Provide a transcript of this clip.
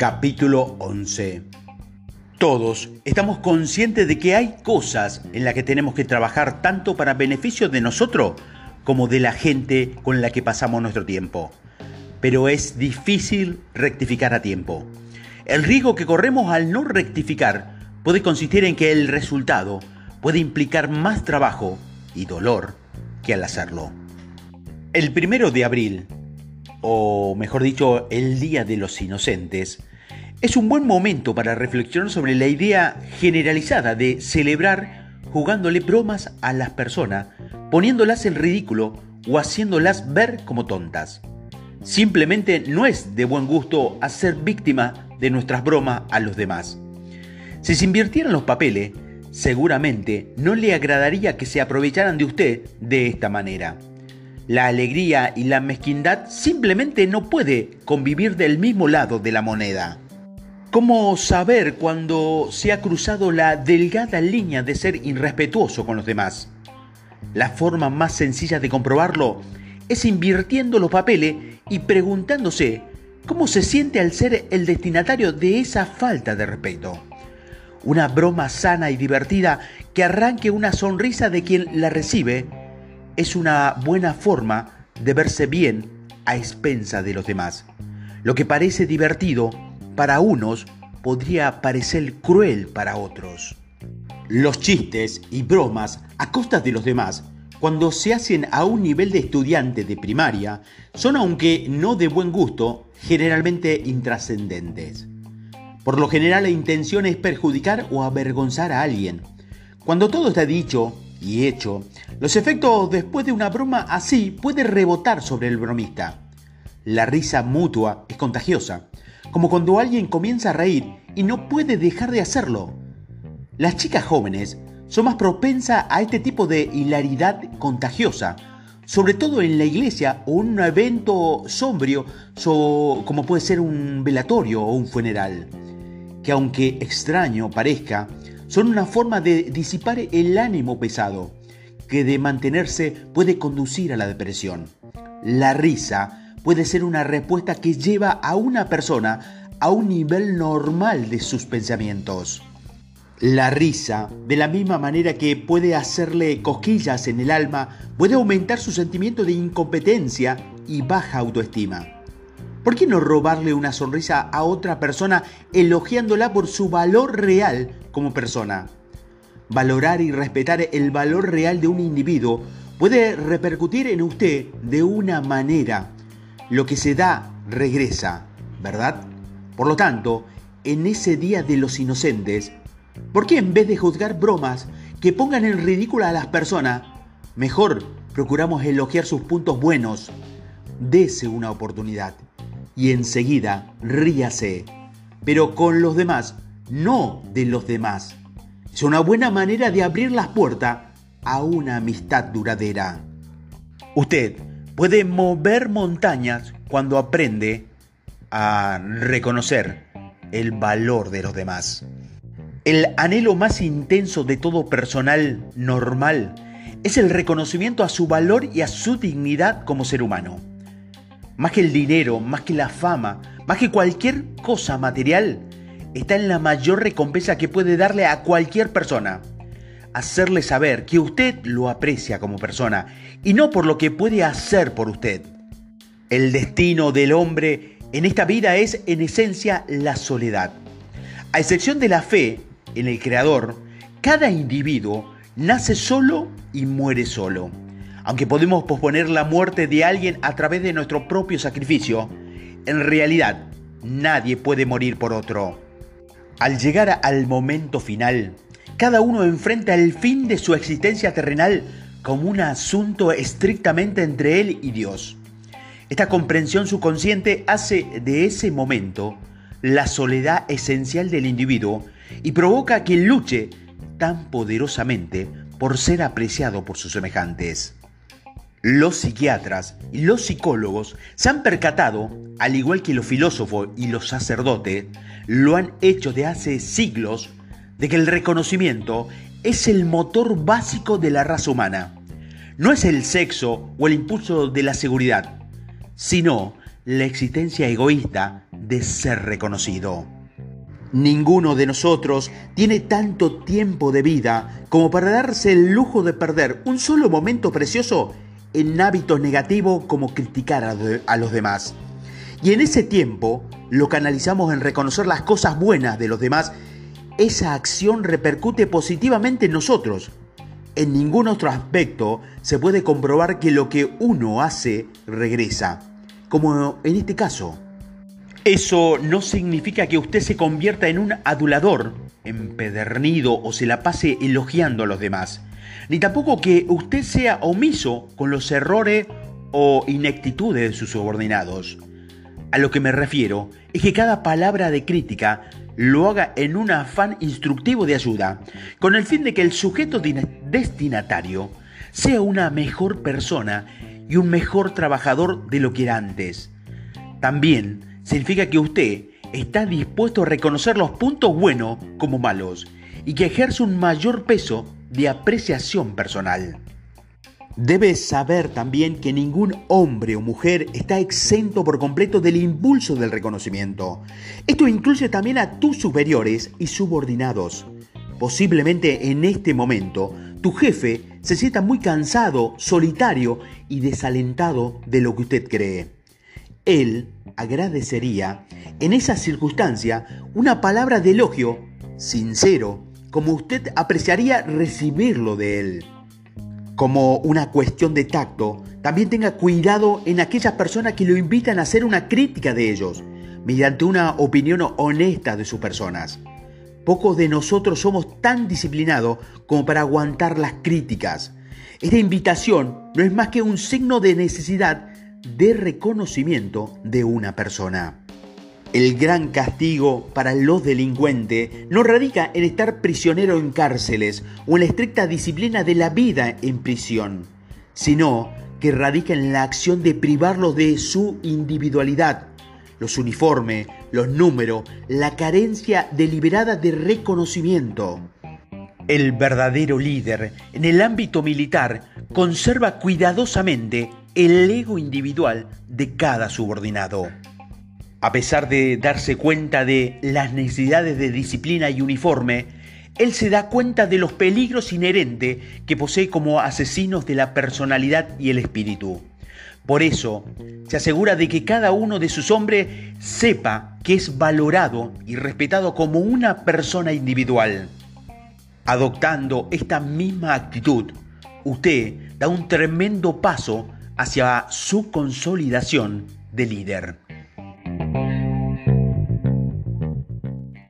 Capítulo 11 Todos estamos conscientes de que hay cosas en las que tenemos que trabajar tanto para beneficio de nosotros como de la gente con la que pasamos nuestro tiempo. Pero es difícil rectificar a tiempo. El riesgo que corremos al no rectificar puede consistir en que el resultado puede implicar más trabajo y dolor que al hacerlo. El primero de abril, o mejor dicho, el Día de los Inocentes, es un buen momento para reflexionar sobre la idea generalizada de celebrar jugándole bromas a las personas, poniéndolas en ridículo o haciéndolas ver como tontas. Simplemente no es de buen gusto hacer víctima de nuestras bromas a los demás. Si se invirtieran los papeles, seguramente no le agradaría que se aprovecharan de usted de esta manera. La alegría y la mezquindad simplemente no puede convivir del mismo lado de la moneda. ¿Cómo saber cuando se ha cruzado la delgada línea de ser irrespetuoso con los demás? La forma más sencilla de comprobarlo es invirtiendo los papeles y preguntándose cómo se siente al ser el destinatario de esa falta de respeto. Una broma sana y divertida que arranque una sonrisa de quien la recibe es una buena forma de verse bien a expensa de los demás. Lo que parece divertido para unos podría parecer cruel para otros. Los chistes y bromas a costa de los demás, cuando se hacen a un nivel de estudiante de primaria, son, aunque no de buen gusto, generalmente intrascendentes. Por lo general la intención es perjudicar o avergonzar a alguien. Cuando todo está dicho y hecho, los efectos después de una broma así pueden rebotar sobre el bromista. La risa mutua es contagiosa como cuando alguien comienza a reír y no puede dejar de hacerlo. Las chicas jóvenes son más propensas a este tipo de hilaridad contagiosa, sobre todo en la iglesia o un evento sombrio como puede ser un velatorio o un funeral, que aunque extraño parezca, son una forma de disipar el ánimo pesado, que de mantenerse puede conducir a la depresión. La risa puede ser una respuesta que lleva a una persona a un nivel normal de sus pensamientos. La risa, de la misma manera que puede hacerle cosquillas en el alma, puede aumentar su sentimiento de incompetencia y baja autoestima. ¿Por qué no robarle una sonrisa a otra persona elogiándola por su valor real como persona? Valorar y respetar el valor real de un individuo puede repercutir en usted de una manera lo que se da regresa, ¿verdad? Por lo tanto, en ese día de los inocentes, ¿por qué en vez de juzgar bromas que pongan en ridículo a las personas, mejor procuramos elogiar sus puntos buenos? Dese una oportunidad y enseguida ríase, pero con los demás, no de los demás. Es una buena manera de abrir las puertas a una amistad duradera. Usted puede mover montañas cuando aprende a reconocer el valor de los demás. El anhelo más intenso de todo personal normal es el reconocimiento a su valor y a su dignidad como ser humano. Más que el dinero, más que la fama, más que cualquier cosa material, está en la mayor recompensa que puede darle a cualquier persona hacerle saber que usted lo aprecia como persona y no por lo que puede hacer por usted. El destino del hombre en esta vida es en esencia la soledad. A excepción de la fe en el Creador, cada individuo nace solo y muere solo. Aunque podemos posponer la muerte de alguien a través de nuestro propio sacrificio, en realidad nadie puede morir por otro. Al llegar al momento final, cada uno enfrenta el fin de su existencia terrenal como un asunto estrictamente entre él y Dios. Esta comprensión subconsciente hace de ese momento la soledad esencial del individuo y provoca que luche tan poderosamente por ser apreciado por sus semejantes. Los psiquiatras y los psicólogos se han percatado, al igual que los filósofos y los sacerdotes, lo han hecho de hace siglos, de que el reconocimiento es el motor básico de la raza humana. No es el sexo o el impulso de la seguridad, sino la existencia egoísta de ser reconocido. Ninguno de nosotros tiene tanto tiempo de vida como para darse el lujo de perder un solo momento precioso en hábitos negativos como criticar a, los demás. Y en ese tiempo lo canalizamos en reconocer las cosas buenas de los demás. Esa acción repercute positivamente en nosotros. En ningún otro aspecto se puede comprobar que lo que uno hace regresa, como en este caso. Eso no significa que usted se convierta en un adulador, empedernido o se la pase elogiando a los demás, ni tampoco que usted sea omiso con los errores o ineptitudes de sus subordinados. A lo que me refiero es que cada palabra de crítica lo haga en un afán instructivo de ayuda, con el fin de que el sujeto destinatario sea una mejor persona y un mejor trabajador de lo que era antes. También significa que usted está dispuesto a reconocer los puntos buenos como malos y que ejerce un mayor peso de apreciación personal. Debes saber también que ningún hombre o mujer está exento por completo del impulso del reconocimiento. Esto incluye también a tus superiores y subordinados. Posiblemente en este momento tu jefe se sienta muy cansado, solitario y desalentado de lo que usted cree. Él agradecería en esa circunstancia una palabra de elogio sincero, como usted apreciaría recibirlo de él. Como una cuestión de tacto, también tenga cuidado en aquellas personas que lo invitan a hacer una crítica de ellos, mediante una opinión honesta de sus personas. Pocos de nosotros somos tan disciplinados como para aguantar las críticas. Esta invitación no es más que un signo de necesidad de reconocimiento de una persona. El gran castigo para los delincuentes no radica en estar prisionero en cárceles o en la estricta disciplina de la vida en prisión, sino que radica en la acción de privarlos de su individualidad, los uniformes, los números, la carencia deliberada de reconocimiento. El verdadero líder en el ámbito militar conserva cuidadosamente el ego individual de cada subordinado. A pesar de darse cuenta de las necesidades de disciplina y uniforme, él se da cuenta de los peligros inherentes que posee como asesinos de la personalidad y el espíritu. Por eso, se asegura de que cada uno de sus hombres sepa que es valorado y respetado como una persona individual. Adoptando esta misma actitud, usted da un tremendo paso hacia su consolidación de líder.